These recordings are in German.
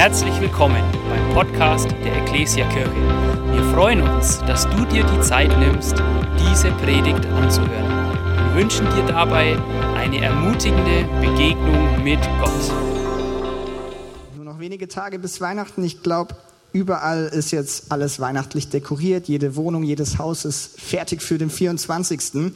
Herzlich willkommen beim Podcast der Ecclesia Kirche. Wir freuen uns, dass du dir die Zeit nimmst, diese Predigt anzuhören. Wir wünschen dir dabei eine ermutigende Begegnung mit Gott. Nur noch wenige Tage bis Weihnachten. Ich glaube, überall ist jetzt alles weihnachtlich dekoriert. Jede Wohnung, jedes Haus ist fertig für den 24.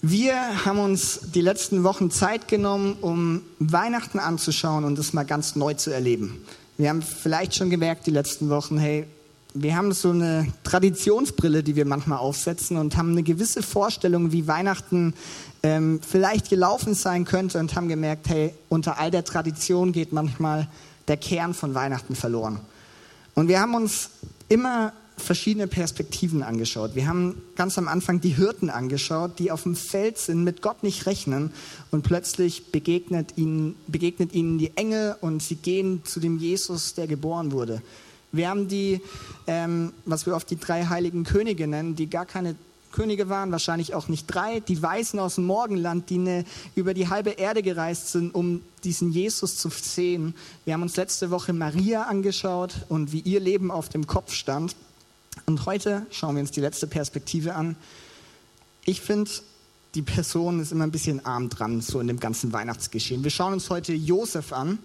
Wir haben uns die letzten Wochen Zeit genommen, um Weihnachten anzuschauen und es mal ganz neu zu erleben. Wir haben vielleicht schon gemerkt die letzten Wochen, hey, wir haben so eine Traditionsbrille, die wir manchmal aufsetzen und haben eine gewisse Vorstellung, wie Weihnachten ähm, vielleicht gelaufen sein könnte und haben gemerkt, hey, unter all der Tradition geht manchmal der Kern von Weihnachten verloren. Und wir haben uns immer verschiedene Perspektiven angeschaut. Wir haben ganz am Anfang die Hirten angeschaut, die auf dem Feld sind, mit Gott nicht rechnen und plötzlich begegnet ihnen, begegnet ihnen die Engel und sie gehen zu dem Jesus, der geboren wurde. Wir haben die, ähm, was wir oft die drei heiligen Könige nennen, die gar keine Könige waren, wahrscheinlich auch nicht drei, die Weißen aus dem Morgenland, die eine, über die halbe Erde gereist sind, um diesen Jesus zu sehen. Wir haben uns letzte Woche Maria angeschaut und wie ihr Leben auf dem Kopf stand. Und heute schauen wir uns die letzte Perspektive an. Ich finde, die Person ist immer ein bisschen arm dran, so in dem ganzen Weihnachtsgeschehen. Wir schauen uns heute Josef an.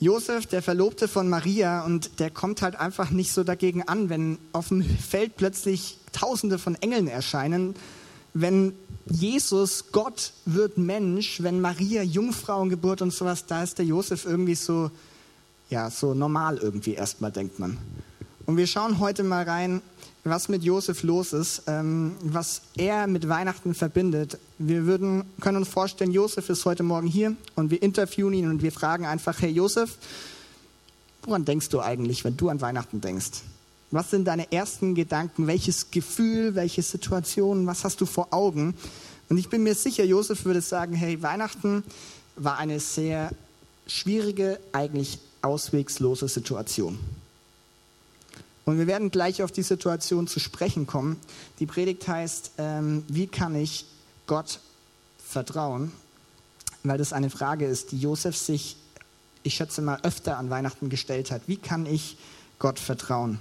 Josef, der Verlobte von Maria, und der kommt halt einfach nicht so dagegen an, wenn auf dem Feld plötzlich Tausende von Engeln erscheinen, wenn Jesus, Gott, wird Mensch, wenn Maria Jungfrauengeburt und sowas, da ist der Josef irgendwie so, ja, so normal irgendwie erstmal, denkt man. Und wir schauen heute mal rein, was mit Josef los ist, ähm, was er mit Weihnachten verbindet. Wir würden, können uns vorstellen, Josef ist heute Morgen hier und wir interviewen ihn und wir fragen einfach, hey Josef, woran denkst du eigentlich, wenn du an Weihnachten denkst? Was sind deine ersten Gedanken? Welches Gefühl, welche Situation, was hast du vor Augen? Und ich bin mir sicher, Josef würde sagen, hey, Weihnachten war eine sehr schwierige, eigentlich auswegslose Situation. Und wir werden gleich auf die Situation zu sprechen kommen. Die Predigt heißt, ähm, wie kann ich Gott vertrauen? Weil das eine Frage ist, die Josef sich, ich schätze mal, öfter an Weihnachten gestellt hat. Wie kann ich Gott vertrauen?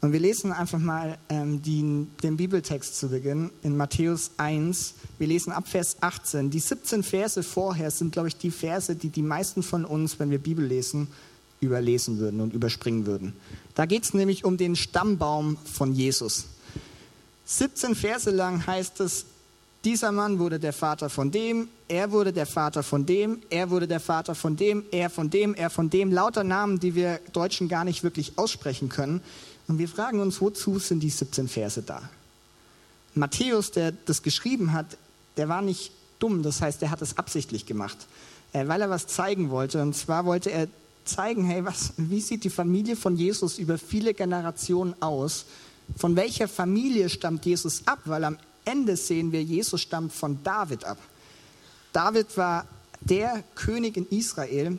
Und wir lesen einfach mal ähm, die, den Bibeltext zu Beginn in Matthäus 1. Wir lesen ab Vers 18. Die 17 Verse vorher sind, glaube ich, die Verse, die die meisten von uns, wenn wir Bibel lesen, überlesen würden und überspringen würden. Da geht es nämlich um den Stammbaum von Jesus. 17 Verse lang heißt es, dieser Mann wurde der Vater von dem, er wurde der Vater von dem, er wurde der Vater von dem, er von dem, er von dem, lauter Namen, die wir Deutschen gar nicht wirklich aussprechen können. Und wir fragen uns, wozu sind die 17 Verse da? Matthäus, der das geschrieben hat, der war nicht dumm, das heißt, er hat es absichtlich gemacht, äh, weil er was zeigen wollte. Und zwar wollte er zeigen, hey, was, wie sieht die Familie von Jesus über viele Generationen aus? Von welcher Familie stammt Jesus ab? Weil am Ende sehen wir, Jesus stammt von David ab. David war der König in Israel.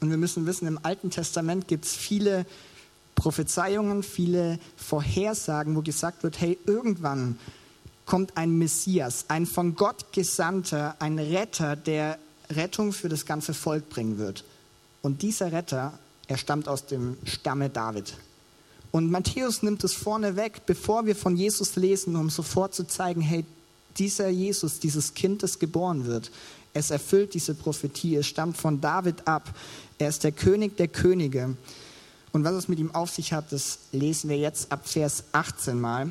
Und wir müssen wissen, im Alten Testament gibt es viele Prophezeiungen, viele Vorhersagen, wo gesagt wird, hey, irgendwann kommt ein Messias, ein von Gott gesandter, ein Retter, der Rettung für das ganze Volk bringen wird. Und dieser Retter, er stammt aus dem Stamme David. Und Matthäus nimmt es vorne weg, bevor wir von Jesus lesen, um sofort zu zeigen, hey, dieser Jesus, dieses Kind, das geboren wird, es erfüllt diese Prophetie, es stammt von David ab, er ist der König der Könige. Und was es mit ihm auf sich hat, das lesen wir jetzt ab Vers 18 mal.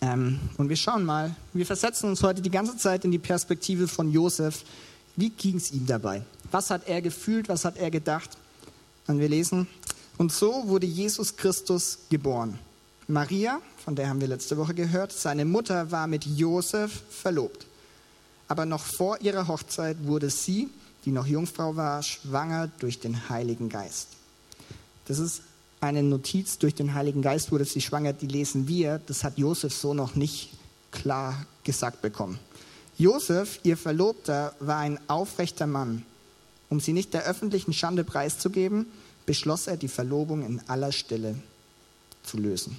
Ähm, und wir schauen mal, wir versetzen uns heute die ganze Zeit in die Perspektive von Josef. Wie ging es ihm dabei? Was hat er gefühlt? Was hat er gedacht? Und wir lesen, und so wurde Jesus Christus geboren. Maria, von der haben wir letzte Woche gehört, seine Mutter war mit Josef verlobt. Aber noch vor ihrer Hochzeit wurde sie, die noch Jungfrau war, schwanger durch den Heiligen Geist. Das ist eine Notiz, durch den Heiligen Geist wurde sie schwanger, die lesen wir. Das hat Josef so noch nicht klar gesagt bekommen. Josef, ihr Verlobter, war ein aufrechter Mann um sie nicht der öffentlichen Schande preiszugeben, beschloss er, die Verlobung in aller Stille zu lösen.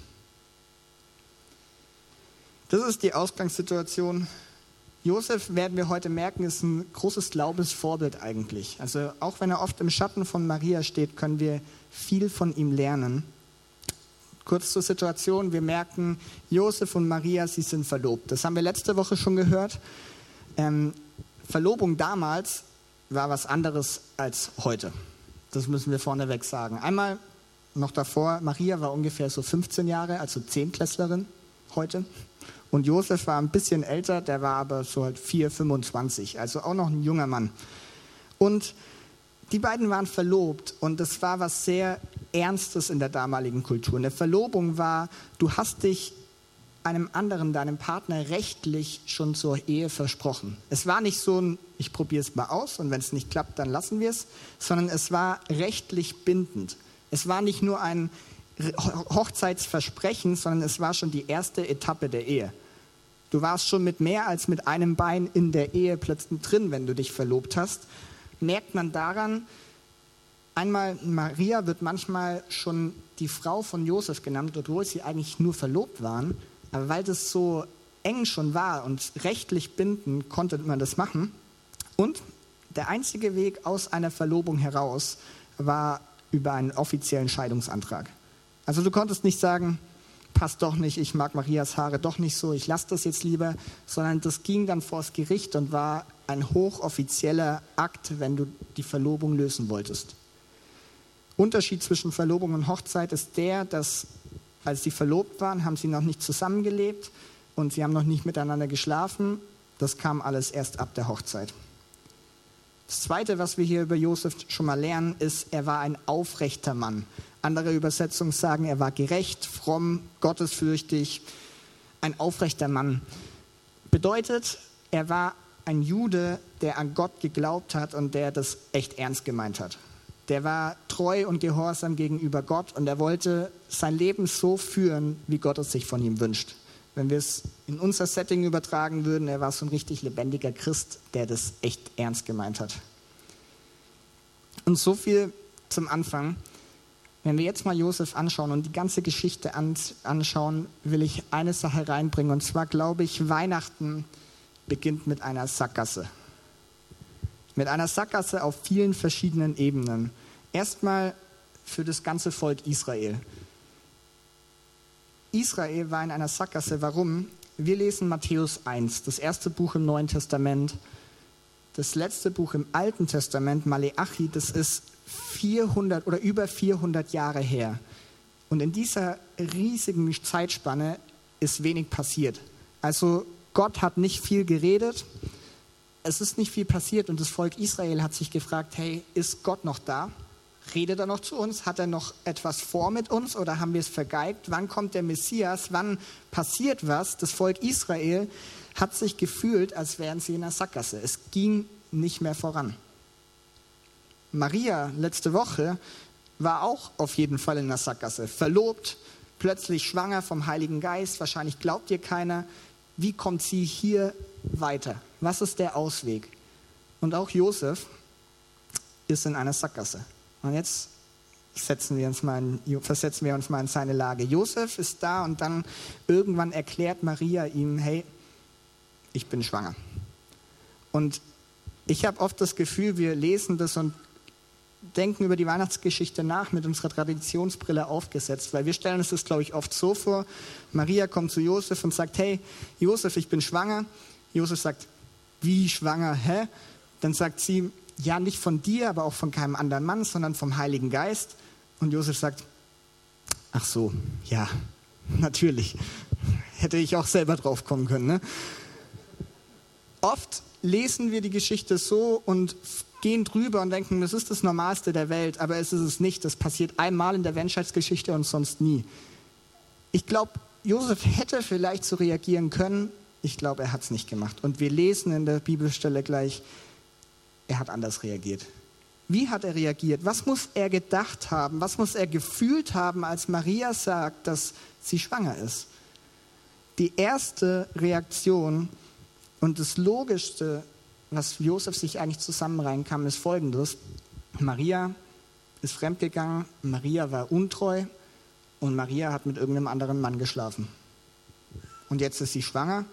Das ist die Ausgangssituation. Josef, werden wir heute merken, ist ein großes Glaubensvorbild eigentlich. Also auch wenn er oft im Schatten von Maria steht, können wir viel von ihm lernen. Kurz zur Situation, wir merken, Josef und Maria, sie sind verlobt. Das haben wir letzte Woche schon gehört. Ähm, Verlobung damals war was anderes als heute. Das müssen wir vorneweg sagen. Einmal noch davor, Maria war ungefähr so 15 Jahre, also Zehntklässlerin heute. Und Josef war ein bisschen älter, der war aber so halt 4, 25, also auch noch ein junger Mann. Und die beiden waren verlobt und das war was sehr Ernstes in der damaligen Kultur. Eine Verlobung war, du hast dich einem anderen, deinem Partner, rechtlich schon zur Ehe versprochen. Es war nicht so ein, ich probiere es mal aus und wenn es nicht klappt, dann lassen wir es, sondern es war rechtlich bindend. Es war nicht nur ein Hochzeitsversprechen, sondern es war schon die erste Etappe der Ehe. Du warst schon mit mehr als mit einem Bein in der Ehe plötzlich drin, wenn du dich verlobt hast. Merkt man daran, einmal Maria wird manchmal schon die Frau von Josef genannt, obwohl sie eigentlich nur verlobt waren. Aber weil das so eng schon war und rechtlich bindend, konnte man das machen. Und der einzige Weg aus einer Verlobung heraus war über einen offiziellen Scheidungsantrag. Also du konntest nicht sagen, passt doch nicht, ich mag Marias Haare doch nicht so, ich lasse das jetzt lieber, sondern das ging dann vors Gericht und war ein hochoffizieller Akt, wenn du die Verlobung lösen wolltest. Unterschied zwischen Verlobung und Hochzeit ist der, dass als sie verlobt waren, haben sie noch nicht zusammengelebt und sie haben noch nicht miteinander geschlafen. Das kam alles erst ab der Hochzeit. Das Zweite, was wir hier über Josef schon mal lernen, ist, er war ein aufrechter Mann. Andere Übersetzungen sagen, er war gerecht, fromm, gottesfürchtig, ein aufrechter Mann. Bedeutet, er war ein Jude, der an Gott geglaubt hat und der das echt ernst gemeint hat. Der war treu und gehorsam gegenüber Gott und er wollte sein Leben so führen, wie Gott es sich von ihm wünscht. Wenn wir es in unser Setting übertragen würden, er war so ein richtig lebendiger Christ, der das echt ernst gemeint hat. Und so viel zum Anfang. Wenn wir jetzt mal Josef anschauen und die ganze Geschichte anschauen, will ich eine Sache reinbringen. Und zwar glaube ich, Weihnachten beginnt mit einer Sackgasse. Mit einer Sackgasse auf vielen verschiedenen Ebenen. Erstmal für das ganze Volk Israel. Israel war in einer Sackgasse. Warum? Wir lesen Matthäus 1, das erste Buch im Neuen Testament. Das letzte Buch im Alten Testament, Maleachi, das ist 400 oder über 400 Jahre her. Und in dieser riesigen Zeitspanne ist wenig passiert. Also Gott hat nicht viel geredet, es ist nicht viel passiert und das Volk Israel hat sich gefragt, hey, ist Gott noch da? Redet er noch zu uns? Hat er noch etwas vor mit uns oder haben wir es vergeigt? Wann kommt der Messias? Wann passiert was? Das Volk Israel hat sich gefühlt, als wären sie in einer Sackgasse. Es ging nicht mehr voran. Maria letzte Woche war auch auf jeden Fall in einer Sackgasse. Verlobt, plötzlich schwanger vom Heiligen Geist. Wahrscheinlich glaubt ihr keiner. Wie kommt sie hier weiter? Was ist der Ausweg? Und auch Josef ist in einer Sackgasse. Und jetzt setzen wir uns mal in, versetzen wir uns mal in seine Lage. Josef ist da und dann irgendwann erklärt Maria ihm, hey, ich bin schwanger. Und ich habe oft das Gefühl, wir lesen das und denken über die Weihnachtsgeschichte nach mit unserer Traditionsbrille aufgesetzt, weil wir stellen uns das, glaube ich, oft so vor. Maria kommt zu Josef und sagt, hey, Josef, ich bin schwanger. Josef sagt, wie schwanger, hä? Dann sagt sie, ja, nicht von dir, aber auch von keinem anderen Mann, sondern vom Heiligen Geist. Und Josef sagt, ach so, ja, natürlich. Hätte ich auch selber drauf kommen können. Ne? Oft lesen wir die Geschichte so und gehen drüber und denken, das ist das Normalste der Welt, aber es ist es nicht. Das passiert einmal in der Menschheitsgeschichte und sonst nie. Ich glaube, Josef hätte vielleicht so reagieren können. Ich glaube, er hat es nicht gemacht. Und wir lesen in der Bibelstelle gleich, er hat anders reagiert. Wie hat er reagiert? Was muss er gedacht haben? Was muss er gefühlt haben, als Maria sagt, dass sie schwanger ist? Die erste Reaktion und das Logischste, was Josef sich eigentlich zusammenreihen kann, ist folgendes. Maria ist fremdgegangen, Maria war untreu und Maria hat mit irgendeinem anderen Mann geschlafen. Und jetzt ist sie schwanger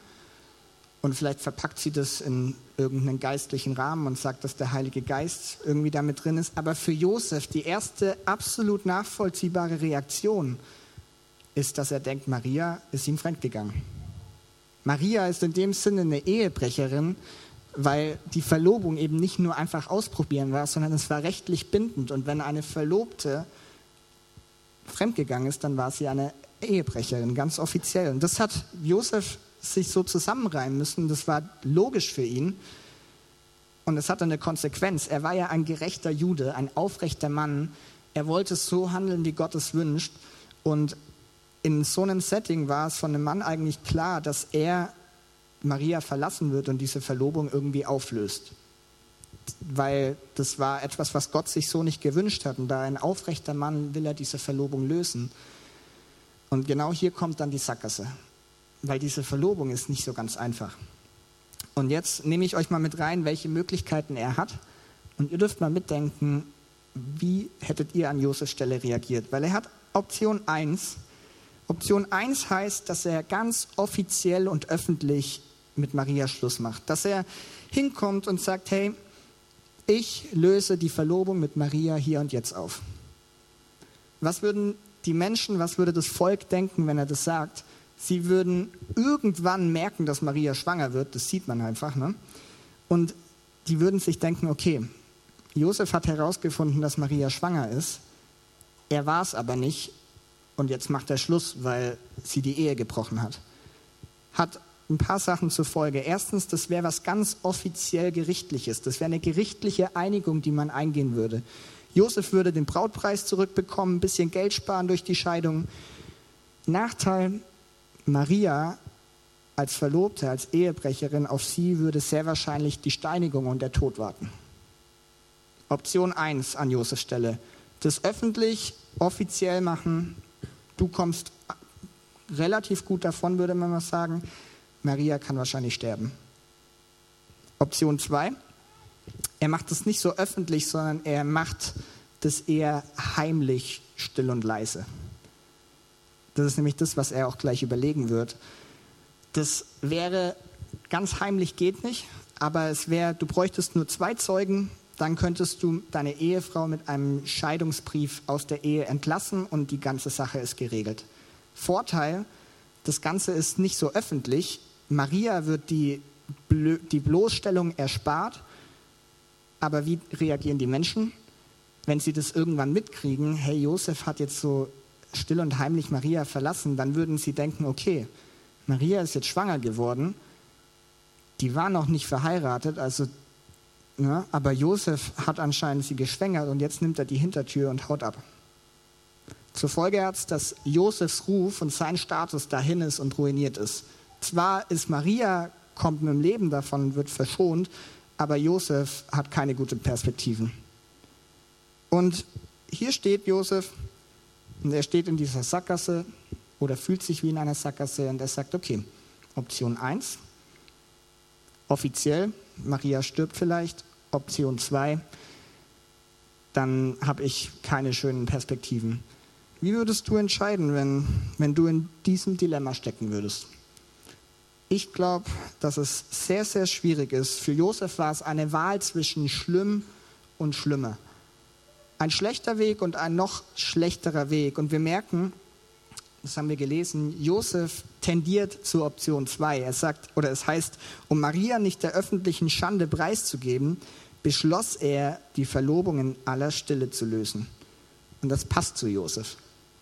Und vielleicht verpackt sie das in irgendeinen geistlichen Rahmen und sagt, dass der Heilige Geist irgendwie damit drin ist. Aber für Josef die erste absolut nachvollziehbare Reaktion ist, dass er denkt, Maria ist ihm fremdgegangen. Maria ist in dem Sinne eine Ehebrecherin, weil die Verlobung eben nicht nur einfach ausprobieren war, sondern es war rechtlich bindend. Und wenn eine Verlobte fremdgegangen ist, dann war sie eine Ehebrecherin, ganz offiziell. Und das hat Josef sich so zusammenreimen müssen. Das war logisch für ihn. Und es hatte eine Konsequenz. Er war ja ein gerechter Jude, ein aufrechter Mann. Er wollte so handeln, wie Gott es wünscht. Und in so einem Setting war es von einem Mann eigentlich klar, dass er Maria verlassen wird und diese Verlobung irgendwie auflöst. Weil das war etwas, was Gott sich so nicht gewünscht hat. Und da ein aufrechter Mann will er diese Verlobung lösen. Und genau hier kommt dann die Sackgasse weil diese Verlobung ist nicht so ganz einfach. Und jetzt nehme ich euch mal mit rein, welche Möglichkeiten er hat. Und ihr dürft mal mitdenken, wie hättet ihr an Josefs Stelle reagiert? Weil er hat Option 1. Option 1 heißt, dass er ganz offiziell und öffentlich mit Maria Schluss macht. Dass er hinkommt und sagt, hey, ich löse die Verlobung mit Maria hier und jetzt auf. Was würden die Menschen, was würde das Volk denken, wenn er das sagt? Sie würden irgendwann merken, dass Maria schwanger wird, das sieht man einfach. Ne? Und die würden sich denken, okay, Josef hat herausgefunden, dass Maria schwanger ist, er war es aber nicht und jetzt macht er Schluss, weil sie die Ehe gebrochen hat. Hat ein paar Sachen zur Folge. Erstens, das wäre was ganz offiziell gerichtliches. Das wäre eine gerichtliche Einigung, die man eingehen würde. Josef würde den Brautpreis zurückbekommen, ein bisschen Geld sparen durch die Scheidung. Nachteil, Maria als Verlobte, als Ehebrecherin, auf sie würde sehr wahrscheinlich die Steinigung und der Tod warten. Option 1 an Josefs Stelle. Das öffentlich, offiziell machen. Du kommst relativ gut davon, würde man mal sagen. Maria kann wahrscheinlich sterben. Option 2. Er macht es nicht so öffentlich, sondern er macht das eher heimlich, still und leise. Das ist nämlich das, was er auch gleich überlegen wird. Das wäre ganz heimlich geht nicht, aber es wäre, du bräuchtest nur zwei Zeugen, dann könntest du deine Ehefrau mit einem Scheidungsbrief aus der Ehe entlassen und die ganze Sache ist geregelt. Vorteil, das Ganze ist nicht so öffentlich. Maria wird die, die Bloßstellung erspart, aber wie reagieren die Menschen? Wenn sie das irgendwann mitkriegen, hey, Josef hat jetzt so still und heimlich Maria verlassen, dann würden sie denken, okay, Maria ist jetzt schwanger geworden, die war noch nicht verheiratet, also, ne, aber Josef hat anscheinend sie geschwängert und jetzt nimmt er die Hintertür und haut ab. Zur Folge hat es, dass Josefs Ruf und sein Status dahin ist und ruiniert ist. Zwar ist Maria, kommt mit dem Leben davon, wird verschont, aber Josef hat keine guten Perspektiven. Und hier steht Josef, und er steht in dieser Sackgasse oder fühlt sich wie in einer Sackgasse und er sagt, okay, Option 1, offiziell, Maria stirbt vielleicht. Option 2, dann habe ich keine schönen Perspektiven. Wie würdest du entscheiden, wenn, wenn du in diesem Dilemma stecken würdest? Ich glaube, dass es sehr, sehr schwierig ist. Für Josef war es eine Wahl zwischen schlimm und schlimmer ein schlechter Weg und ein noch schlechterer Weg. Und wir merken, das haben wir gelesen, Josef tendiert zur Option 2. Er sagt, oder es heißt, um Maria nicht der öffentlichen Schande preiszugeben, beschloss er, die Verlobung in aller Stille zu lösen. Und das passt zu Josef.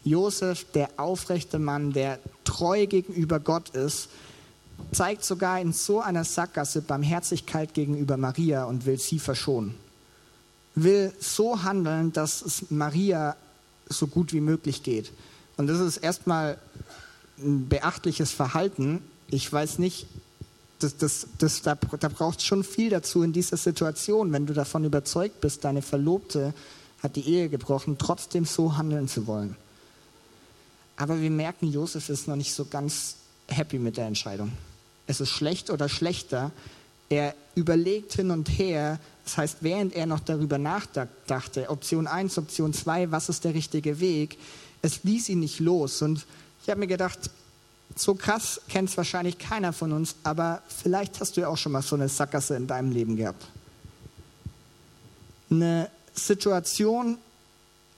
Josef, der aufrechte Mann, der treu gegenüber Gott ist, zeigt sogar in so einer Sackgasse Barmherzigkeit gegenüber Maria und will sie verschonen will so handeln, dass es Maria so gut wie möglich geht. Und das ist erstmal ein beachtliches Verhalten. Ich weiß nicht, das, das, das, da, da braucht es schon viel dazu in dieser Situation, wenn du davon überzeugt bist, deine Verlobte hat die Ehe gebrochen, trotzdem so handeln zu wollen. Aber wir merken, Josef ist noch nicht so ganz happy mit der Entscheidung. Es ist schlecht oder schlechter. Er überlegt hin und her, das heißt, während er noch darüber nachdachte, Option 1, Option 2, was ist der richtige Weg, es ließ ihn nicht los. Und ich habe mir gedacht, so krass kennt es wahrscheinlich keiner von uns, aber vielleicht hast du ja auch schon mal so eine Sackgasse in deinem Leben gehabt. Eine Situation,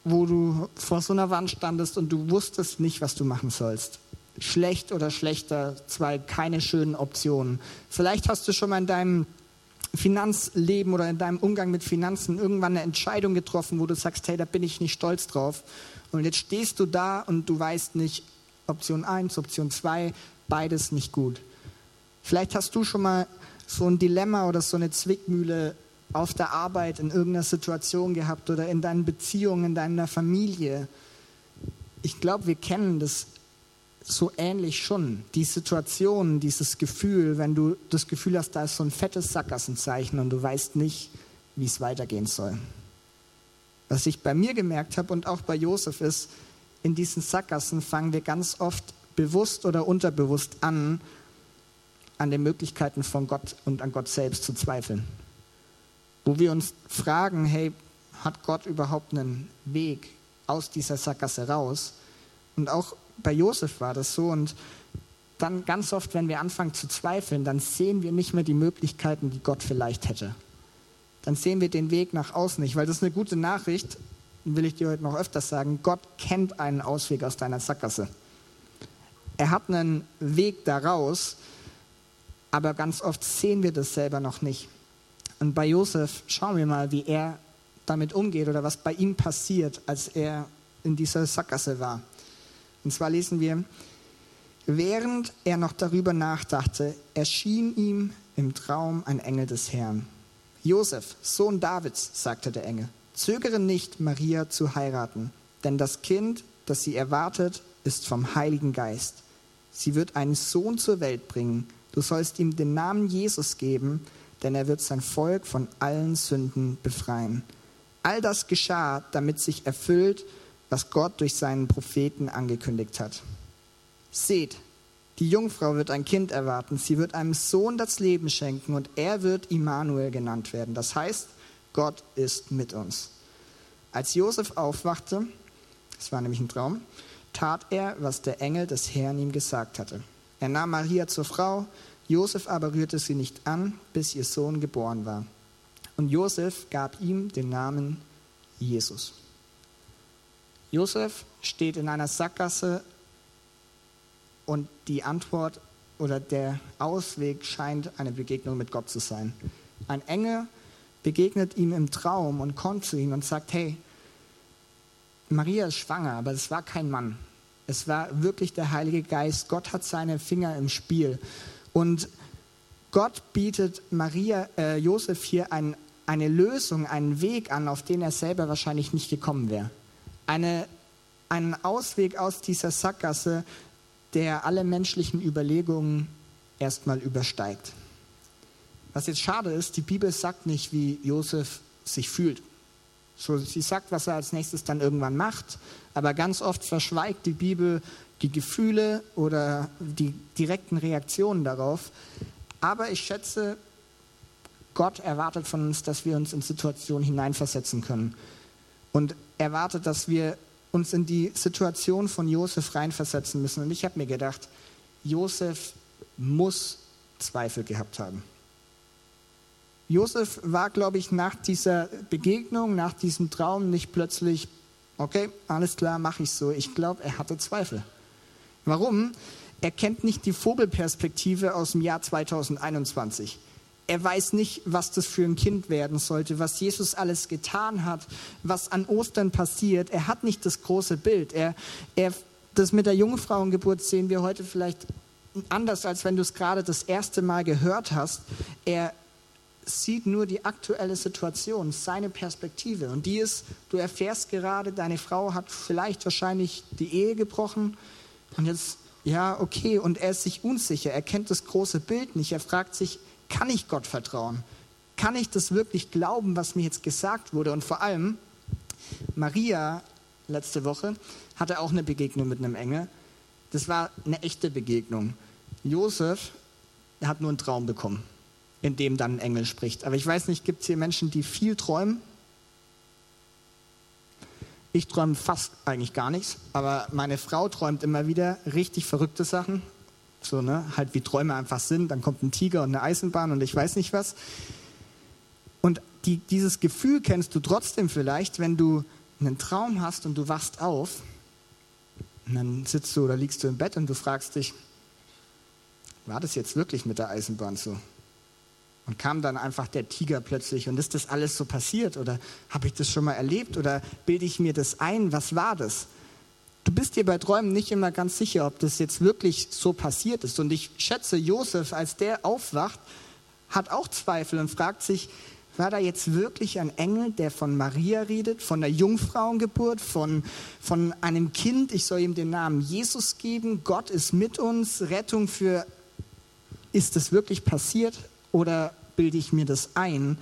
wo du vor so einer Wand standest und du wusstest nicht, was du machen sollst. Schlecht oder schlechter, zwei keine schönen Optionen. Vielleicht hast du schon mal in deinem Finanzleben oder in deinem Umgang mit Finanzen irgendwann eine Entscheidung getroffen, wo du sagst, hey, da bin ich nicht stolz drauf. Und jetzt stehst du da und du weißt nicht, Option 1, Option 2, beides nicht gut. Vielleicht hast du schon mal so ein Dilemma oder so eine Zwickmühle auf der Arbeit in irgendeiner Situation gehabt oder in deinen Beziehungen, in deiner Familie. Ich glaube, wir kennen das so ähnlich schon. Die Situation, dieses Gefühl, wenn du das Gefühl hast, da ist so ein fettes Sackgassenzeichen und du weißt nicht, wie es weitergehen soll. Was ich bei mir gemerkt habe und auch bei Josef ist, in diesen Sackgassen fangen wir ganz oft bewusst oder unterbewusst an, an den Möglichkeiten von Gott und an Gott selbst zu zweifeln. Wo wir uns fragen, hey, hat Gott überhaupt einen Weg aus dieser Sackgasse raus? Und auch bei Josef war das so. Und dann ganz oft, wenn wir anfangen zu zweifeln, dann sehen wir nicht mehr die Möglichkeiten, die Gott vielleicht hätte. Dann sehen wir den Weg nach außen nicht, weil das ist eine gute Nachricht, will ich dir heute noch öfters sagen. Gott kennt einen Ausweg aus deiner Sackgasse. Er hat einen Weg daraus, aber ganz oft sehen wir das selber noch nicht. Und bei Josef schauen wir mal, wie er damit umgeht oder was bei ihm passiert, als er in dieser Sackgasse war. Und zwar lesen wir, während er noch darüber nachdachte, erschien ihm im Traum ein Engel des Herrn. Josef, Sohn Davids, sagte der Engel, zögere nicht, Maria zu heiraten, denn das Kind, das sie erwartet, ist vom Heiligen Geist. Sie wird einen Sohn zur Welt bringen. Du sollst ihm den Namen Jesus geben, denn er wird sein Volk von allen Sünden befreien. All das geschah, damit sich erfüllt, was Gott durch seinen Propheten angekündigt hat. Seht, die Jungfrau wird ein Kind erwarten, sie wird einem Sohn das Leben schenken und er wird Immanuel genannt werden. Das heißt, Gott ist mit uns. Als Josef aufwachte, es war nämlich ein Traum, tat er, was der Engel des Herrn ihm gesagt hatte. Er nahm Maria zur Frau, Josef aber rührte sie nicht an, bis ihr Sohn geboren war. Und Josef gab ihm den Namen Jesus. Josef steht in einer Sackgasse und die Antwort oder der Ausweg scheint eine Begegnung mit Gott zu sein. Ein Engel begegnet ihm im Traum und kommt zu ihm und sagt, hey, Maria ist schwanger, aber es war kein Mann. Es war wirklich der Heilige Geist. Gott hat seine Finger im Spiel. Und Gott bietet Maria, äh, Josef hier ein, eine Lösung, einen Weg an, auf den er selber wahrscheinlich nicht gekommen wäre eine, einen Ausweg aus dieser Sackgasse, der alle menschlichen Überlegungen erstmal übersteigt. Was jetzt schade ist, die Bibel sagt nicht, wie Josef sich fühlt. So, sie sagt, was er als nächstes dann irgendwann macht, aber ganz oft verschweigt die Bibel die Gefühle oder die direkten Reaktionen darauf. Aber ich schätze, Gott erwartet von uns, dass wir uns in Situationen hineinversetzen können und erwartet, dass wir uns in die Situation von Josef reinversetzen müssen. Und ich habe mir gedacht, Josef muss Zweifel gehabt haben. Josef war, glaube ich, nach dieser Begegnung, nach diesem Traum nicht plötzlich, okay, alles klar, mache ich so. Ich glaube, er hatte Zweifel. Warum? Er kennt nicht die Vogelperspektive aus dem Jahr 2021. Er weiß nicht, was das für ein Kind werden sollte, was Jesus alles getan hat, was an Ostern passiert. Er hat nicht das große Bild. Er, er, das mit der Jungfrauengeburt sehen wir heute vielleicht anders, als wenn du es gerade das erste Mal gehört hast. Er sieht nur die aktuelle Situation, seine Perspektive. Und die ist, du erfährst gerade, deine Frau hat vielleicht wahrscheinlich die Ehe gebrochen. Und jetzt, ja, okay, und er ist sich unsicher. Er kennt das große Bild nicht. Er fragt sich, kann ich Gott vertrauen? Kann ich das wirklich glauben, was mir jetzt gesagt wurde? Und vor allem, Maria letzte Woche hatte auch eine Begegnung mit einem Engel. Das war eine echte Begegnung. Josef hat nur einen Traum bekommen, in dem dann ein Engel spricht. Aber ich weiß nicht, gibt es hier Menschen, die viel träumen? Ich träume fast eigentlich gar nichts, aber meine Frau träumt immer wieder richtig verrückte Sachen. So, ne? Halt wie Träume einfach sind. Dann kommt ein Tiger und eine Eisenbahn und ich weiß nicht was. Und die, dieses Gefühl kennst du trotzdem vielleicht, wenn du einen Traum hast und du wachst auf. Und dann sitzt du oder liegst du im Bett und du fragst dich, war das jetzt wirklich mit der Eisenbahn so? Und kam dann einfach der Tiger plötzlich und ist das alles so passiert oder habe ich das schon mal erlebt oder bilde ich mir das ein? Was war das? Du bist dir bei Träumen nicht immer ganz sicher, ob das jetzt wirklich so passiert ist. Und ich schätze, Josef, als der aufwacht, hat auch Zweifel und fragt sich, war da jetzt wirklich ein Engel, der von Maria redet, von der Jungfrauengeburt, von, von einem Kind, ich soll ihm den Namen Jesus geben, Gott ist mit uns, Rettung für, ist das wirklich passiert? oder bilde ich mir das ein?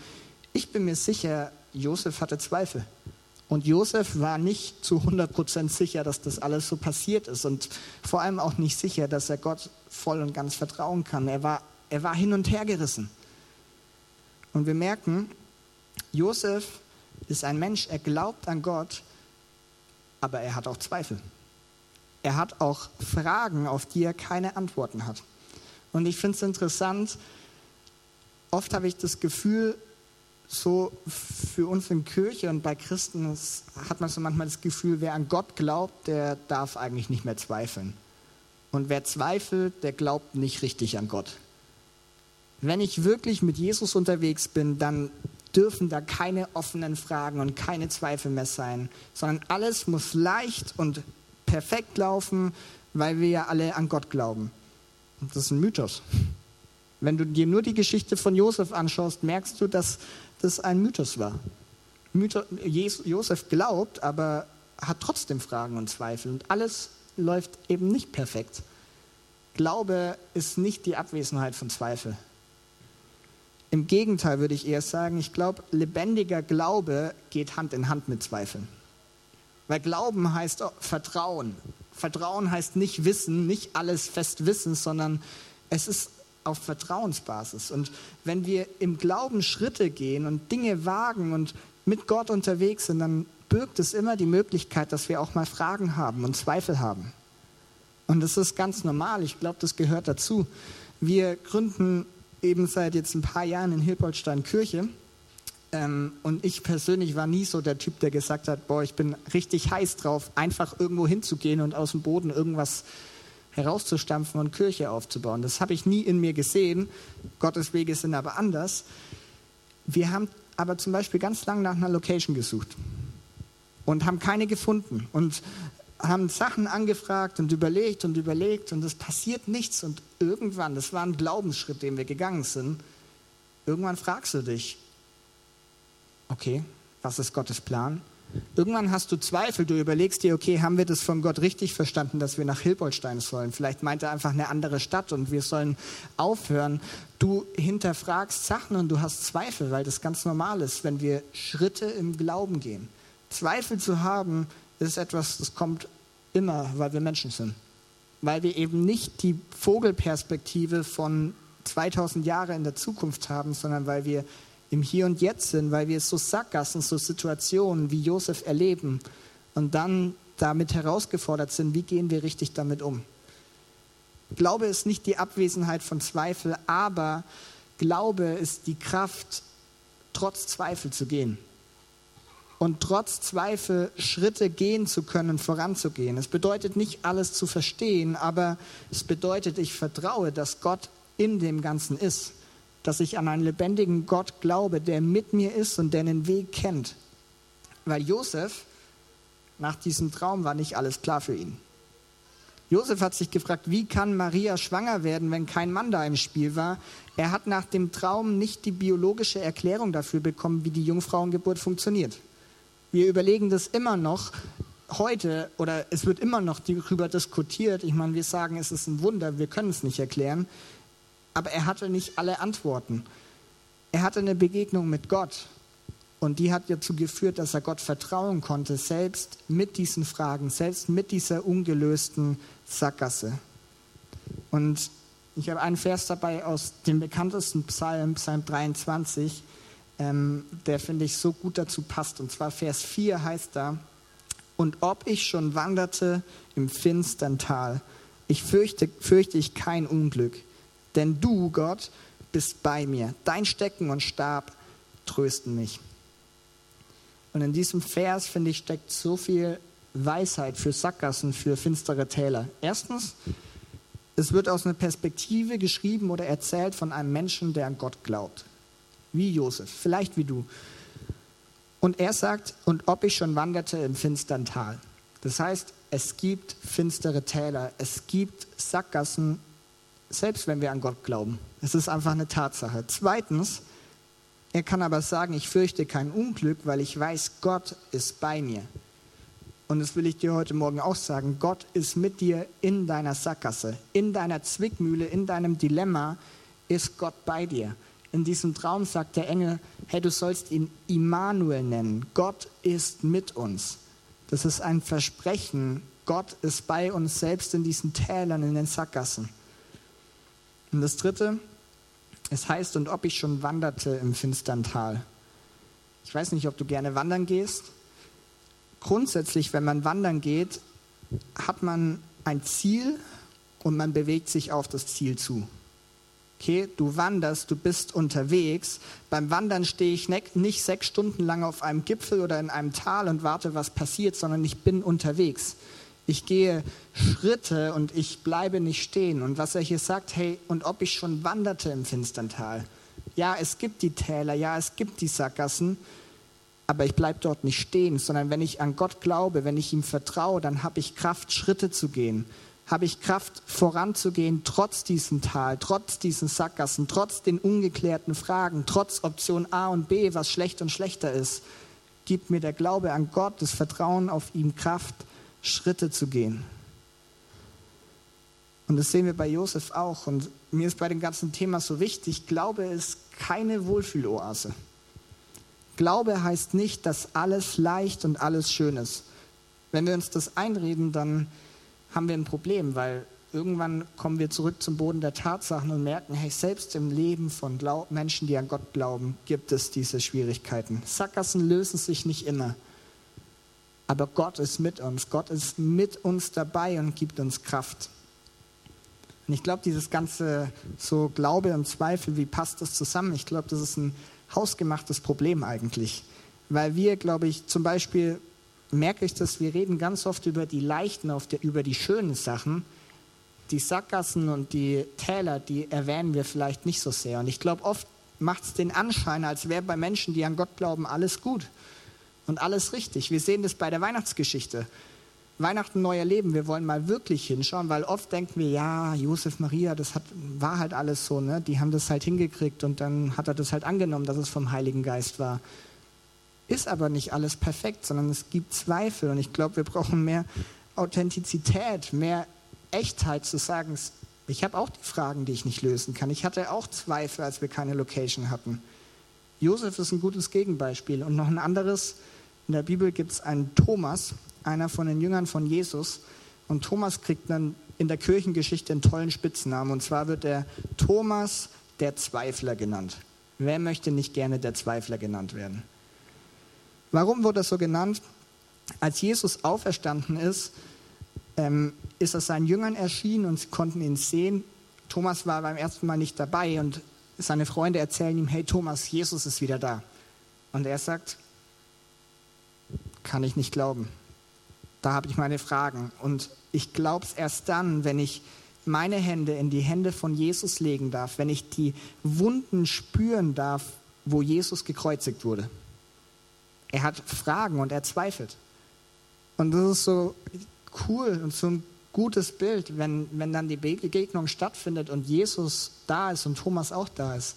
Ich bin mir sicher, Josef hatte Zweifel. Und Josef war nicht zu 100% sicher, dass das alles so passiert ist und vor allem auch nicht sicher, dass er Gott voll und ganz vertrauen kann. Er war, er war hin und her gerissen. Und wir merken, Josef ist ein Mensch, er glaubt an Gott, aber er hat auch Zweifel. Er hat auch Fragen, auf die er keine Antworten hat. Und ich finde es interessant, oft habe ich das Gefühl, so für uns in Kirche und bei Christen hat man so manchmal das Gefühl, wer an Gott glaubt, der darf eigentlich nicht mehr zweifeln. Und wer zweifelt, der glaubt nicht richtig an Gott. Wenn ich wirklich mit Jesus unterwegs bin, dann dürfen da keine offenen Fragen und keine Zweifel mehr sein, sondern alles muss leicht und perfekt laufen, weil wir ja alle an Gott glauben. Das ist ein Mythos. Wenn du dir nur die Geschichte von Josef anschaust, merkst du, dass das ein Mythos war. Mythos, Josef glaubt, aber hat trotzdem Fragen und Zweifel und alles läuft eben nicht perfekt. Glaube ist nicht die Abwesenheit von Zweifel. Im Gegenteil würde ich eher sagen, ich glaube, lebendiger Glaube geht Hand in Hand mit Zweifeln. Weil Glauben heißt Vertrauen. Vertrauen heißt nicht Wissen, nicht alles fest wissen, sondern es ist auf Vertrauensbasis. Und wenn wir im Glauben Schritte gehen und Dinge wagen und mit Gott unterwegs sind, dann birgt es immer die Möglichkeit, dass wir auch mal Fragen haben und Zweifel haben. Und das ist ganz normal. Ich glaube, das gehört dazu. Wir gründen eben seit jetzt ein paar Jahren in Hilpoltstein Kirche. Ähm, und ich persönlich war nie so der Typ, der gesagt hat, boah, ich bin richtig heiß drauf, einfach irgendwo hinzugehen und aus dem Boden irgendwas herauszustampfen und Kirche aufzubauen. Das habe ich nie in mir gesehen. Gottes Wege sind aber anders. Wir haben aber zum Beispiel ganz lange nach einer Location gesucht und haben keine gefunden und haben Sachen angefragt und überlegt und überlegt und es passiert nichts. Und irgendwann, das war ein Glaubensschritt, den wir gegangen sind, irgendwann fragst du dich, okay, was ist Gottes Plan? Irgendwann hast du Zweifel, du überlegst dir, okay, haben wir das von Gott richtig verstanden, dass wir nach Hilbolstein sollen? Vielleicht meint er einfach eine andere Stadt und wir sollen aufhören. Du hinterfragst Sachen und du hast Zweifel, weil das ganz normal ist, wenn wir Schritte im Glauben gehen. Zweifel zu haben, ist etwas, das kommt immer, weil wir Menschen sind. Weil wir eben nicht die Vogelperspektive von 2000 Jahren in der Zukunft haben, sondern weil wir im Hier und Jetzt sind, weil wir so Sackgassen, so Situationen wie Josef erleben und dann damit herausgefordert sind, wie gehen wir richtig damit um. Glaube ist nicht die Abwesenheit von Zweifel, aber Glaube ist die Kraft, trotz Zweifel zu gehen. Und trotz Zweifel Schritte gehen zu können, voranzugehen. Es bedeutet nicht alles zu verstehen, aber es bedeutet, ich vertraue, dass Gott in dem Ganzen ist dass ich an einen lebendigen Gott glaube, der mit mir ist und der den Weg kennt. Weil Josef, nach diesem Traum war nicht alles klar für ihn. Josef hat sich gefragt, wie kann Maria schwanger werden, wenn kein Mann da im Spiel war? Er hat nach dem Traum nicht die biologische Erklärung dafür bekommen, wie die Jungfrauengeburt funktioniert. Wir überlegen das immer noch heute oder es wird immer noch darüber diskutiert. Ich meine, wir sagen, es ist ein Wunder, wir können es nicht erklären aber er hatte nicht alle Antworten. Er hatte eine Begegnung mit Gott und die hat dazu geführt, dass er Gott vertrauen konnte, selbst mit diesen Fragen, selbst mit dieser ungelösten Sackgasse. Und ich habe einen Vers dabei aus dem bekanntesten Psalm, Psalm 23, ähm, der finde ich so gut dazu passt. Und zwar Vers 4 heißt da, und ob ich schon wanderte im finstern Tal, ich fürchte, fürchte ich kein Unglück, denn du, Gott, bist bei mir. Dein Stecken und Stab trösten mich. Und in diesem Vers, finde ich, steckt so viel Weisheit für Sackgassen, für finstere Täler. Erstens, es wird aus einer Perspektive geschrieben oder erzählt von einem Menschen, der an Gott glaubt. Wie Josef, vielleicht wie du. Und er sagt, und ob ich schon wanderte im finstern Tal. Das heißt, es gibt finstere Täler, es gibt Sackgassen, selbst wenn wir an Gott glauben. Es ist einfach eine Tatsache. Zweitens, er kann aber sagen, ich fürchte kein Unglück, weil ich weiß, Gott ist bei mir. Und das will ich dir heute Morgen auch sagen. Gott ist mit dir in deiner Sackgasse, in deiner Zwickmühle, in deinem Dilemma ist Gott bei dir. In diesem Traum sagt der Engel, hey, du sollst ihn Immanuel nennen. Gott ist mit uns. Das ist ein Versprechen. Gott ist bei uns selbst in diesen Tälern, in den Sackgassen. Und das Dritte, es heißt, und ob ich schon wanderte im finstern Tal. Ich weiß nicht, ob du gerne wandern gehst grundsätzlich, wenn man wandern geht, hat man ein Ziel und man bewegt sich auf das Ziel zu. Okay, du wanderst, du bist unterwegs. Beim Wandern stehe ich nicht sechs Stunden lang auf einem Gipfel oder in einem Tal und warte, was passiert, sondern ich bin unterwegs. Ich gehe Schritte und ich bleibe nicht stehen. Und was er hier sagt, hey, und ob ich schon wanderte im finstern Tal. Ja, es gibt die Täler, ja, es gibt die Sackgassen, aber ich bleibe dort nicht stehen, sondern wenn ich an Gott glaube, wenn ich ihm vertraue, dann habe ich Kraft, Schritte zu gehen, habe ich Kraft, voranzugehen, trotz diesem Tal, trotz diesen Sackgassen, trotz den ungeklärten Fragen, trotz Option A und B, was schlecht und schlechter ist. Gibt mir der Glaube an Gott, das Vertrauen auf ihm Kraft, Schritte zu gehen. Und das sehen wir bei Josef auch. Und mir ist bei dem ganzen Thema so wichtig, Glaube ist keine Wohlfühloase. Glaube heißt nicht, dass alles leicht und alles schön ist. Wenn wir uns das einreden, dann haben wir ein Problem, weil irgendwann kommen wir zurück zum Boden der Tatsachen und merken, hey, selbst im Leben von Menschen, die an Gott glauben, gibt es diese Schwierigkeiten. Sackgassen lösen sich nicht immer. Aber Gott ist mit uns. Gott ist mit uns dabei und gibt uns Kraft. Und ich glaube, dieses ganze so Glaube und Zweifel, wie passt das zusammen? Ich glaube, das ist ein hausgemachtes Problem eigentlich. Weil wir, glaube ich, zum Beispiel merke ich das, wir reden ganz oft über die leichten, über die schönen Sachen. Die Sackgassen und die Täler, die erwähnen wir vielleicht nicht so sehr. Und ich glaube, oft macht es den Anschein, als wäre bei Menschen, die an Gott glauben, alles gut und alles richtig. Wir sehen das bei der Weihnachtsgeschichte. Weihnachten neu erleben, wir wollen mal wirklich hinschauen, weil oft denken wir, ja, Josef, Maria, das hat, war halt alles so, ne? die haben das halt hingekriegt und dann hat er das halt angenommen, dass es vom Heiligen Geist war. Ist aber nicht alles perfekt, sondern es gibt Zweifel und ich glaube, wir brauchen mehr Authentizität, mehr Echtheit zu sagen, ich habe auch die Fragen, die ich nicht lösen kann. Ich hatte auch Zweifel, als wir keine Location hatten. Josef ist ein gutes Gegenbeispiel und noch ein anderes. In der Bibel gibt es einen Thomas, einer von den Jüngern von Jesus. Und Thomas kriegt dann in der Kirchengeschichte einen tollen Spitznamen. Und zwar wird er Thomas der Zweifler genannt. Wer möchte nicht gerne der Zweifler genannt werden? Warum wurde er so genannt? Als Jesus auferstanden ist, ähm, ist er seinen Jüngern erschienen und sie konnten ihn sehen. Thomas war beim ersten Mal nicht dabei und seine Freunde erzählen ihm, hey Thomas, Jesus ist wieder da. Und er sagt, kann ich nicht glauben. Da habe ich meine Fragen. Und ich glaube es erst dann, wenn ich meine Hände in die Hände von Jesus legen darf, wenn ich die Wunden spüren darf, wo Jesus gekreuzigt wurde. Er hat Fragen und er zweifelt. Und das ist so cool und so ein gutes Bild, wenn, wenn dann die Begegnung stattfindet und Jesus da ist und Thomas auch da ist.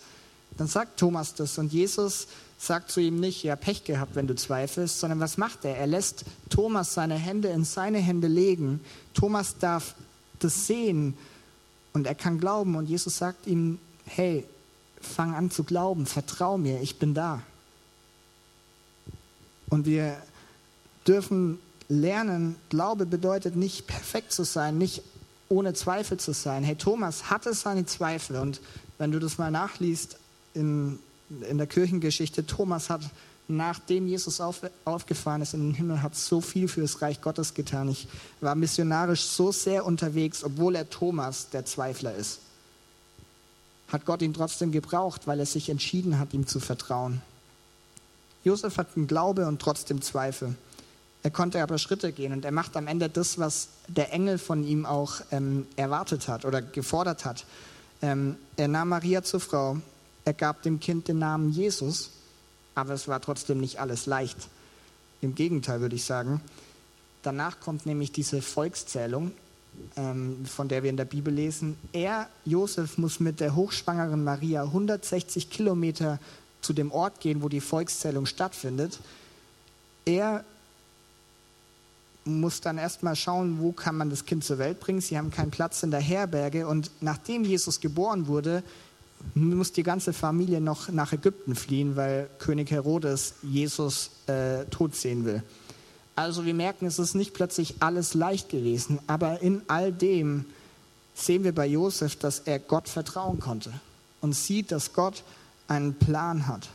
Dann sagt Thomas das und Jesus sagt zu ihm nicht, ja, Pech gehabt, wenn du zweifelst, sondern was macht er? Er lässt Thomas seine Hände in seine Hände legen. Thomas darf das sehen und er kann glauben und Jesus sagt ihm, hey, fang an zu glauben, vertrau mir, ich bin da. Und wir dürfen lernen, Glaube bedeutet nicht perfekt zu sein, nicht ohne Zweifel zu sein. Hey, Thomas hatte seine Zweifel und wenn du das mal nachliest in in der Kirchengeschichte, Thomas hat nachdem Jesus auf, aufgefahren ist in den Himmel, hat so viel für das Reich Gottes getan. Ich war missionarisch so sehr unterwegs, obwohl er Thomas der Zweifler ist. Hat Gott ihn trotzdem gebraucht, weil er sich entschieden hat, ihm zu vertrauen. Josef hat einen Glaube und trotzdem Zweifel. Er konnte aber Schritte gehen und er macht am Ende das, was der Engel von ihm auch ähm, erwartet hat oder gefordert hat. Ähm, er nahm Maria zur Frau, er gab dem Kind den Namen Jesus aber es war trotzdem nicht alles leicht. Im Gegenteil würde ich sagen. Danach kommt nämlich diese Volkszählung, ähm, von der wir in der Bibel lesen. Er, Josef, muss mit der hochschwangeren Maria 160 Kilometer zu dem Ort gehen, wo die Volkszählung stattfindet. Er muss dann erstmal schauen, wo kann man das Kind zur Welt bringen. Sie haben keinen Platz in der Herberge. Und nachdem Jesus geboren wurde, muss die ganze Familie noch nach Ägypten fliehen, weil König Herodes Jesus äh, tot sehen will. Also wir merken, es ist nicht plötzlich alles leicht gewesen, aber in all dem sehen wir bei Josef, dass er Gott vertrauen konnte und sieht, dass Gott einen Plan hat.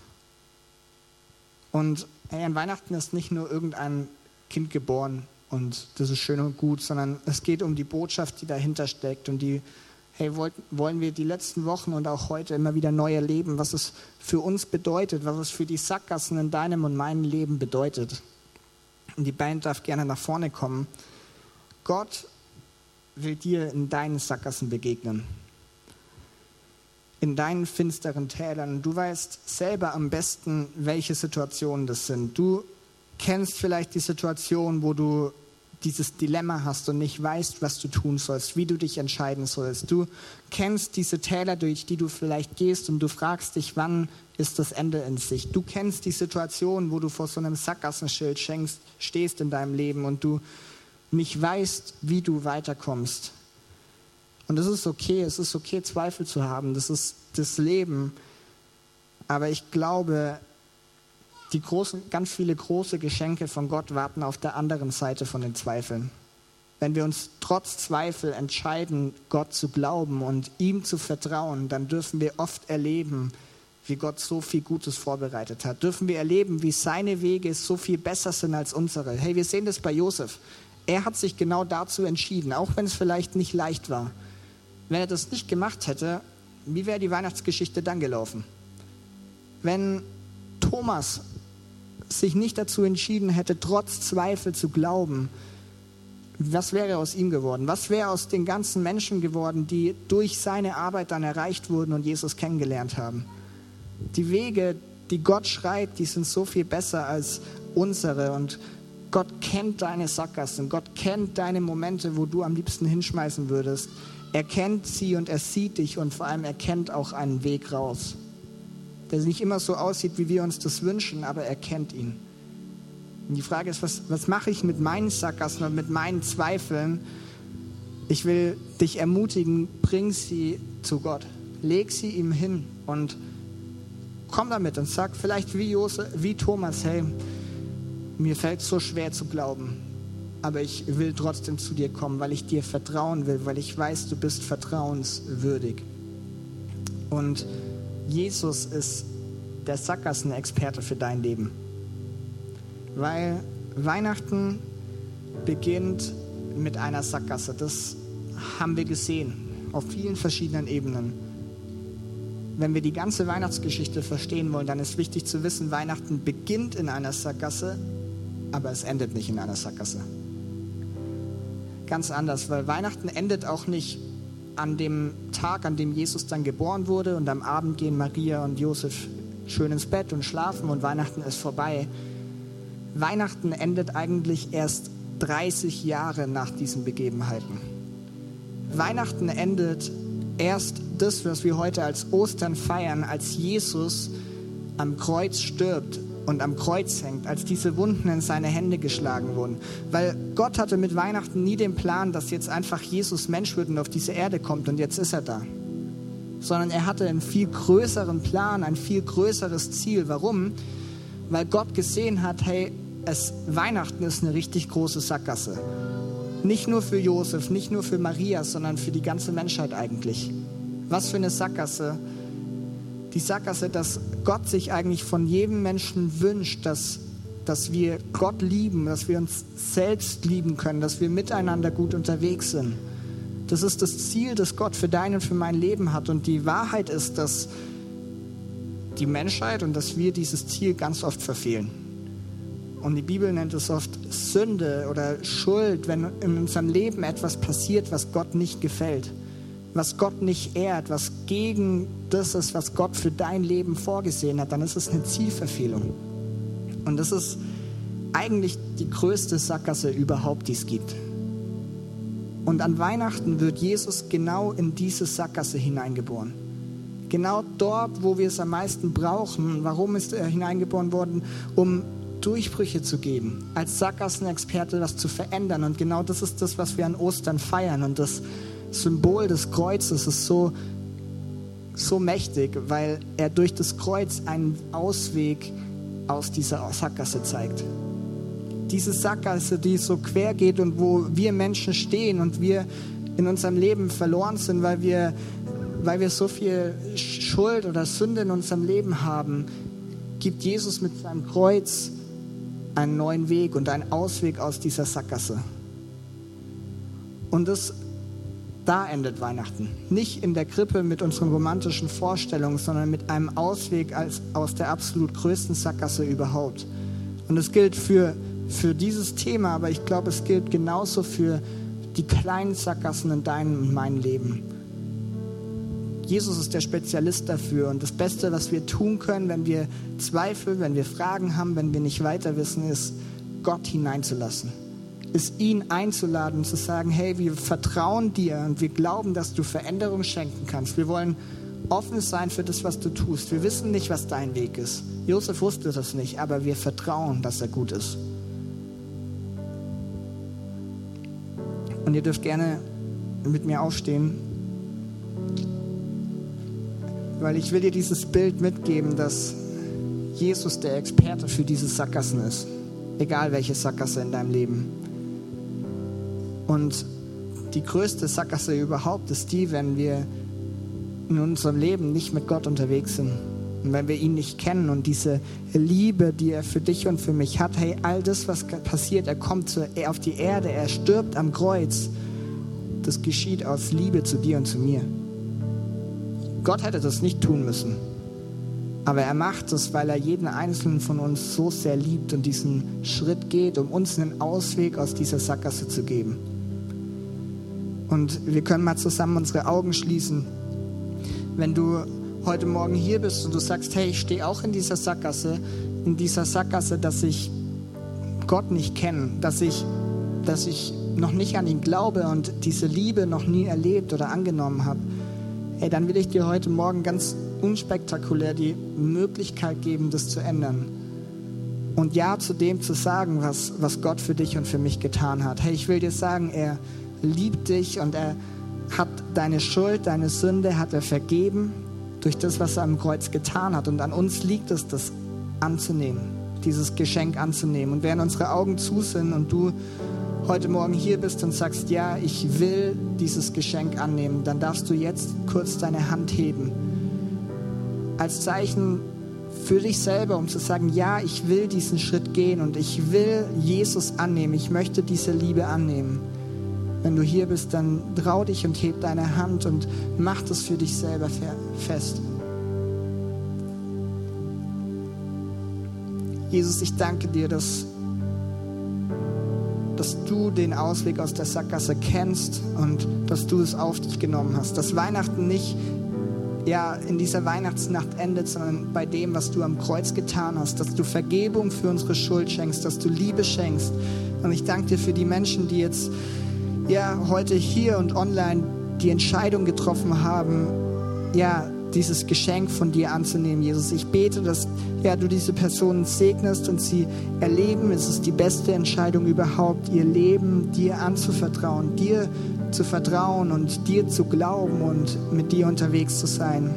Und hey, an Weihnachten ist nicht nur irgendein Kind geboren und das ist schön und gut, sondern es geht um die Botschaft, die dahinter steckt und die hey, wollen wir die letzten Wochen und auch heute immer wieder neu erleben, was es für uns bedeutet, was es für die Sackgassen in deinem und meinem Leben bedeutet. Und die Band darf gerne nach vorne kommen. Gott will dir in deinen Sackgassen begegnen. In deinen finsteren Tälern. Du weißt selber am besten, welche Situationen das sind. Du kennst vielleicht die Situation, wo du dieses Dilemma hast und nicht weißt, was du tun sollst, wie du dich entscheiden sollst. Du kennst diese Täler, durch die du vielleicht gehst und du fragst dich, wann ist das Ende in Sicht. Du kennst die Situation, wo du vor so einem Sackgassenschild schenkst, stehst in deinem Leben und du nicht weißt, wie du weiterkommst. Und es ist okay, es ist okay, Zweifel zu haben, das ist das Leben. Aber ich glaube, die großen, ganz viele große Geschenke von Gott warten auf der anderen Seite von den Zweifeln. Wenn wir uns trotz Zweifel entscheiden, Gott zu glauben und ihm zu vertrauen, dann dürfen wir oft erleben, wie Gott so viel Gutes vorbereitet hat. Dürfen wir erleben, wie seine Wege so viel besser sind als unsere. Hey, wir sehen das bei Josef. Er hat sich genau dazu entschieden, auch wenn es vielleicht nicht leicht war. Wenn er das nicht gemacht hätte, wie wäre die Weihnachtsgeschichte dann gelaufen? Wenn Thomas sich nicht dazu entschieden hätte, trotz Zweifel zu glauben, was wäre aus ihm geworden? Was wäre aus den ganzen Menschen geworden, die durch seine Arbeit dann erreicht wurden und Jesus kennengelernt haben? Die Wege, die Gott schreit, die sind so viel besser als unsere und Gott kennt deine Sackgassen, Gott kennt deine Momente, wo du am liebsten hinschmeißen würdest. Er kennt sie und er sieht dich und vor allem er kennt auch einen Weg raus der nicht immer so aussieht, wie wir uns das wünschen, aber er kennt ihn. Und die Frage ist, was, was mache ich mit meinen Sackgassen und mit meinen Zweifeln? Ich will dich ermutigen, bring sie zu Gott. Leg sie ihm hin und komm damit und sag vielleicht wie, Jose, wie Thomas, hey, mir fällt es so schwer zu glauben, aber ich will trotzdem zu dir kommen, weil ich dir vertrauen will, weil ich weiß, du bist vertrauenswürdig. Und Jesus ist der Sackgassenexperte für dein Leben. Weil Weihnachten beginnt mit einer Sackgasse. Das haben wir gesehen auf vielen verschiedenen Ebenen. Wenn wir die ganze Weihnachtsgeschichte verstehen wollen, dann ist wichtig zu wissen, Weihnachten beginnt in einer Sackgasse, aber es endet nicht in einer Sackgasse. Ganz anders, weil Weihnachten endet auch nicht an dem Tag, an dem Jesus dann geboren wurde und am Abend gehen Maria und Josef schön ins Bett und schlafen und Weihnachten ist vorbei. Weihnachten endet eigentlich erst 30 Jahre nach diesen Begebenheiten. Weihnachten endet erst das, was wir heute als Ostern feiern, als Jesus am Kreuz stirbt und am Kreuz hängt, als diese Wunden in seine Hände geschlagen wurden. Weil Gott hatte mit Weihnachten nie den Plan, dass jetzt einfach Jesus Mensch wird und auf diese Erde kommt und jetzt ist er da. Sondern er hatte einen viel größeren Plan, ein viel größeres Ziel. Warum? Weil Gott gesehen hat, hey, es, Weihnachten ist eine richtig große Sackgasse. Nicht nur für Josef, nicht nur für Maria, sondern für die ganze Menschheit eigentlich. Was für eine Sackgasse die Sackgasse, dass Gott sich eigentlich von jedem Menschen wünscht, dass, dass wir Gott lieben, dass wir uns selbst lieben können, dass wir miteinander gut unterwegs sind. Das ist das Ziel, das Gott für dein und für mein Leben hat. Und die Wahrheit ist, dass die Menschheit und dass wir dieses Ziel ganz oft verfehlen. Und die Bibel nennt es oft Sünde oder Schuld, wenn in unserem Leben etwas passiert, was Gott nicht gefällt, was Gott nicht ehrt, was gegen das ist, was Gott für dein Leben vorgesehen hat, dann ist es eine Zielverfehlung. Und das ist eigentlich die größte Sackgasse überhaupt, die es gibt. Und an Weihnachten wird Jesus genau in diese Sackgasse hineingeboren. Genau dort, wo wir es am meisten brauchen. Warum ist er hineingeboren worden? Um Durchbrüche zu geben, als Sackgassenexperte was zu verändern. Und genau das ist das, was wir an Ostern feiern. Und das Symbol des Kreuzes ist so, so mächtig, weil er durch das Kreuz einen Ausweg aus dieser Sackgasse zeigt. Diese Sackgasse, die so quer geht und wo wir Menschen stehen und wir in unserem Leben verloren sind, weil wir, weil wir so viel Schuld oder Sünde in unserem Leben haben, gibt Jesus mit seinem Kreuz einen neuen Weg und einen Ausweg aus dieser Sackgasse. Und das, da endet Weihnachten. Nicht in der Krippe mit unseren romantischen Vorstellungen, sondern mit einem Ausweg als, aus der absolut größten Sackgasse überhaupt. Und es gilt für, für dieses Thema, aber ich glaube, es gilt genauso für die kleinen Sackgassen in deinem und meinem Leben. Jesus ist der Spezialist dafür. Und das Beste, was wir tun können, wenn wir Zweifel, wenn wir Fragen haben, wenn wir nicht weiter wissen, ist, Gott hineinzulassen. Ist ihn einzuladen und zu sagen, hey, wir vertrauen dir und wir glauben, dass du Veränderung schenken kannst. Wir wollen offen sein für das, was du tust. Wir wissen nicht, was dein Weg ist. Josef wusste das nicht, aber wir vertrauen, dass er gut ist. Und ihr dürft gerne mit mir aufstehen weil ich will dir dieses Bild mitgeben, dass Jesus der Experte für diese Sackgassen ist. Egal welche Sackgasse in deinem Leben. Und die größte Sackgasse überhaupt ist die, wenn wir in unserem Leben nicht mit Gott unterwegs sind. Und wenn wir ihn nicht kennen und diese Liebe, die er für dich und für mich hat, hey, all das, was passiert, er kommt auf die Erde, er stirbt am Kreuz, das geschieht aus Liebe zu dir und zu mir. Gott hätte das nicht tun müssen. Aber er macht es, weil er jeden einzelnen von uns so sehr liebt und diesen Schritt geht, um uns einen Ausweg aus dieser Sackgasse zu geben. Und wir können mal zusammen unsere Augen schließen. Wenn du heute Morgen hier bist und du sagst, hey, ich stehe auch in dieser Sackgasse, in dieser Sackgasse, dass ich Gott nicht kenne, dass ich, dass ich noch nicht an ihn glaube und diese Liebe noch nie erlebt oder angenommen habe hey, dann will ich dir heute Morgen ganz unspektakulär die Möglichkeit geben, das zu ändern. Und Ja zu dem zu sagen, was, was Gott für dich und für mich getan hat. Hey, ich will dir sagen, er liebt dich und er hat deine Schuld, deine Sünde, hat er vergeben durch das, was er am Kreuz getan hat. Und an uns liegt es, das anzunehmen, dieses Geschenk anzunehmen. Und während unsere Augen zu sind und du heute Morgen hier bist und sagst, ja, ich will dieses Geschenk annehmen, dann darfst du jetzt kurz deine Hand heben. Als Zeichen für dich selber, um zu sagen, ja, ich will diesen Schritt gehen und ich will Jesus annehmen. Ich möchte diese Liebe annehmen. Wenn du hier bist, dann trau dich und heb deine Hand und mach das für dich selber fest. Jesus, ich danke dir, dass dass du den Ausweg aus der Sackgasse kennst und dass du es auf dich genommen hast. Dass Weihnachten nicht ja, in dieser Weihnachtsnacht endet, sondern bei dem, was du am Kreuz getan hast, dass du Vergebung für unsere Schuld schenkst, dass du Liebe schenkst. Und ich danke dir für die Menschen, die jetzt ja, heute hier und online die Entscheidung getroffen haben, ja, dieses Geschenk von dir anzunehmen, Jesus. Ich bete, dass ja, du diese Personen segnest und sie erleben, es ist die beste Entscheidung überhaupt, ihr Leben dir anzuvertrauen, dir zu vertrauen und dir zu glauben und mit dir unterwegs zu sein.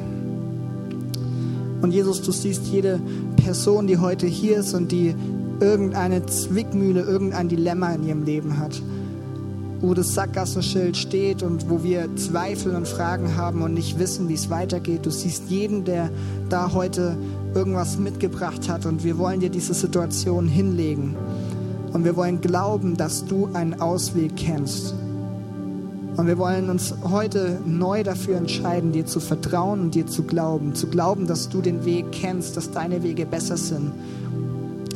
Und Jesus, du siehst jede Person, die heute hier ist und die irgendeine Zwickmühle, irgendein Dilemma in ihrem Leben hat. Wo das Sackgassenschild steht und wo wir Zweifel und Fragen haben und nicht wissen, wie es weitergeht. Du siehst jeden, der da heute irgendwas mitgebracht hat und wir wollen dir diese Situation hinlegen. Und wir wollen glauben, dass du einen Ausweg kennst. Und wir wollen uns heute neu dafür entscheiden, dir zu vertrauen und dir zu glauben. Zu glauben, dass du den Weg kennst, dass deine Wege besser sind.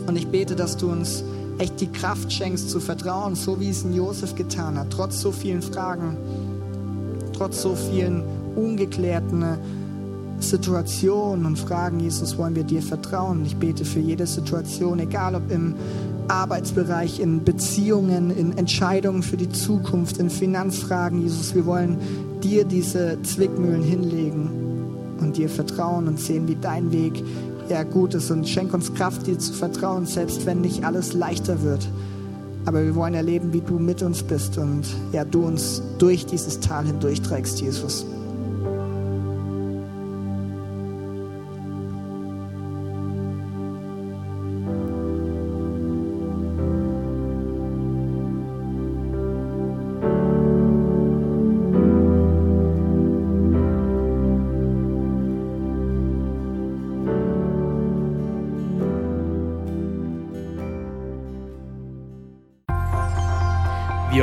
Und ich bete, dass du uns echt die Kraft schenkst zu vertrauen, so wie es in Josef getan hat, trotz so vielen Fragen, trotz so vielen ungeklärten Situationen und Fragen, Jesus, wollen wir dir vertrauen. Ich bete für jede Situation, egal ob im Arbeitsbereich, in Beziehungen, in Entscheidungen für die Zukunft, in Finanzfragen, Jesus, wir wollen dir diese Zwickmühlen hinlegen und dir vertrauen und sehen, wie dein Weg ja, gut ist und schenk uns Kraft, dir zu vertrauen, selbst wenn nicht alles leichter wird. Aber wir wollen erleben, wie du mit uns bist und ja, du uns durch dieses Tal hindurchträgst, Jesus.